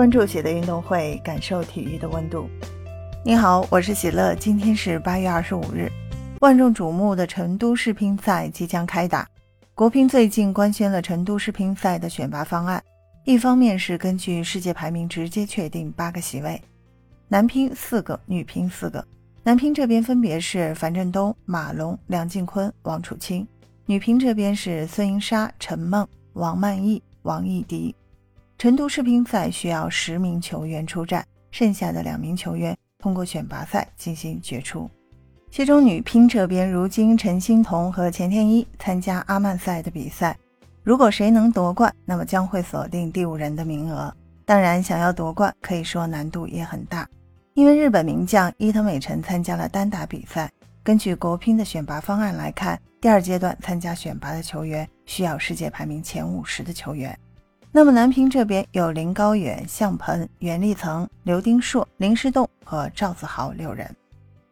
关注喜乐运动会，感受体育的温度。你好，我是喜乐。今天是八月二十五日，万众瞩目的成都世乒赛即将开打。国乒最近官宣了成都世乒赛的选拔方案，一方面是根据世界排名直接确定八个席位，男乒四个，女乒四个。男乒这边分别是樊振东、马龙、梁靖昆、王楚钦；女乒这边是孙颖莎、陈梦、王曼昱、王艺迪。成都世乒赛需要十名球员出战，剩下的两名球员通过选拔赛进行决出。其中女乒这边，如今陈欣桐和钱天一参加阿曼赛的比赛，如果谁能夺冠，那么将会锁定第五人的名额。当然，想要夺冠可以说难度也很大，因为日本名将伊藤美诚参加了单打比赛。根据国乒的选拔方案来看，第二阶段参加选拔的球员需要世界排名前五十的球员。那么男乒这边有林高远、向鹏、袁立层、刘丁硕、林诗栋和赵子豪六人。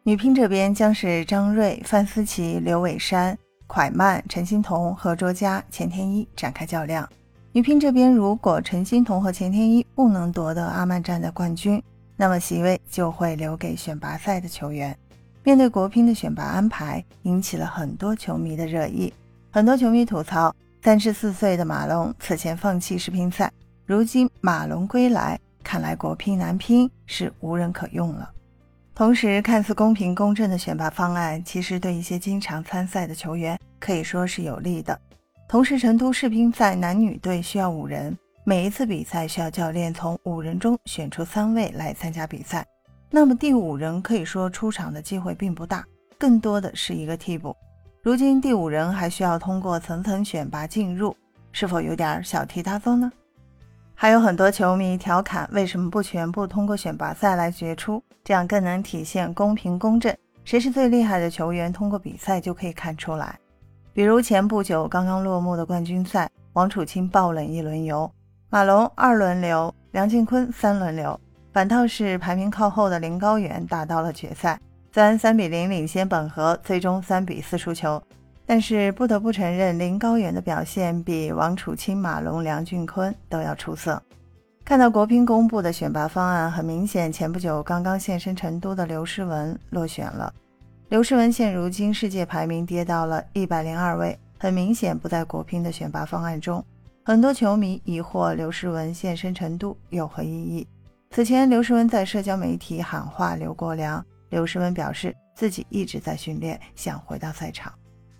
女乒这边将是张睿、范思琪、刘伟珊、蒯曼、陈欣桐、何卓佳、钱天一展开较量。女乒这边如果陈欣桐和钱天一不能夺得阿曼站的冠军，那么席位就会留给选拔赛的球员。面对国乒的选拔安排，引起了很多球迷的热议，很多球迷吐槽。三十四岁的马龙此前放弃世乒赛，如今马龙归来，看来国乒男乒是无人可用了。同时，看似公平公正的选拔方案，其实对一些经常参赛的球员可以说是有利的。同时，成都世乒赛男女队需要五人，每一次比赛需要教练从五人中选出三位来参加比赛，那么第五人可以说出场的机会并不大，更多的是一个替补。如今第五人还需要通过层层选拔进入，是否有点小题大做呢？还有很多球迷调侃，为什么不全部通过选拔赛来决出，这样更能体现公平公正？谁是最厉害的球员，通过比赛就可以看出来。比如前不久刚刚落幕的冠军赛，王楚钦爆冷一轮游，马龙二轮流，梁靖昆三轮流，反倒是排名靠后的林高远打到了决赛。虽然三比零领先本河，最终三比四输球，但是不得不承认林高远的表现比王楚钦、马龙、梁俊坤都要出色。看到国乒公布的选拔方案，很明显，前不久刚刚现身成都的刘诗雯落选了。刘诗雯现如今世界排名跌到了一百零二位，很明显不在国乒的选拔方案中。很多球迷疑惑刘诗雯现身成都有何意义？此前，刘诗雯在社交媒体喊话刘国梁。刘诗雯表示，自己一直在训练，想回到赛场。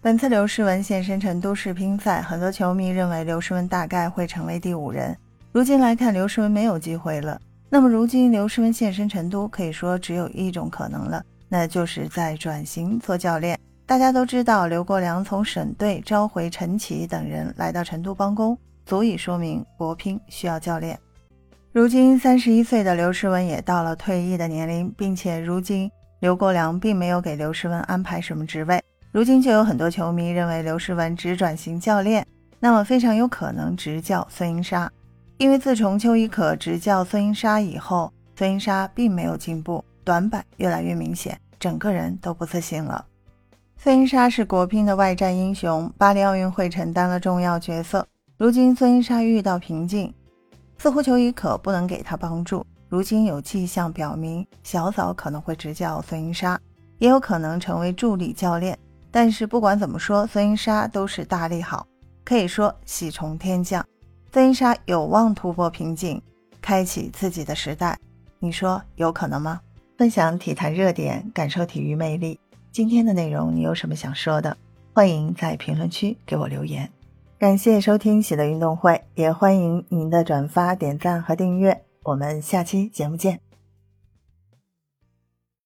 本次刘诗雯现身成都世乒赛，很多球迷认为刘诗雯大概会成为第五人。如今来看，刘诗雯没有机会了。那么，如今刘诗雯现身成都，可以说只有一种可能了，那就是在转型做教练。大家都知道，刘国梁从省队召回陈琦等人来到成都帮工，足以说明国乒需要教练。如今三十一岁的刘诗雯也到了退役的年龄，并且如今。刘国梁并没有给刘诗雯安排什么职位，如今就有很多球迷认为刘诗雯只转型教练，那么非常有可能执教孙颖莎，因为自从邱怡可执教孙颖莎以后，孙颖莎并没有进步，短板越来越明显，整个人都不自信了。孙颖莎是国乒的外战英雄，巴黎奥运会承担了重要角色，如今孙颖莎遇到瓶颈，似乎邱怡可不能给她帮助。如今有迹象表明，小枣可能会执教孙颖莎，也有可能成为助理教练。但是不管怎么说，孙颖莎都是大利好，可以说喜从天降。孙颖莎有望突破瓶颈，开启自己的时代。你说有可能吗？分享体坛热点，感受体育魅力。今天的内容你有什么想说的？欢迎在评论区给我留言。感谢收听喜乐运动会，也欢迎您的转发、点赞和订阅。我们下期节目见。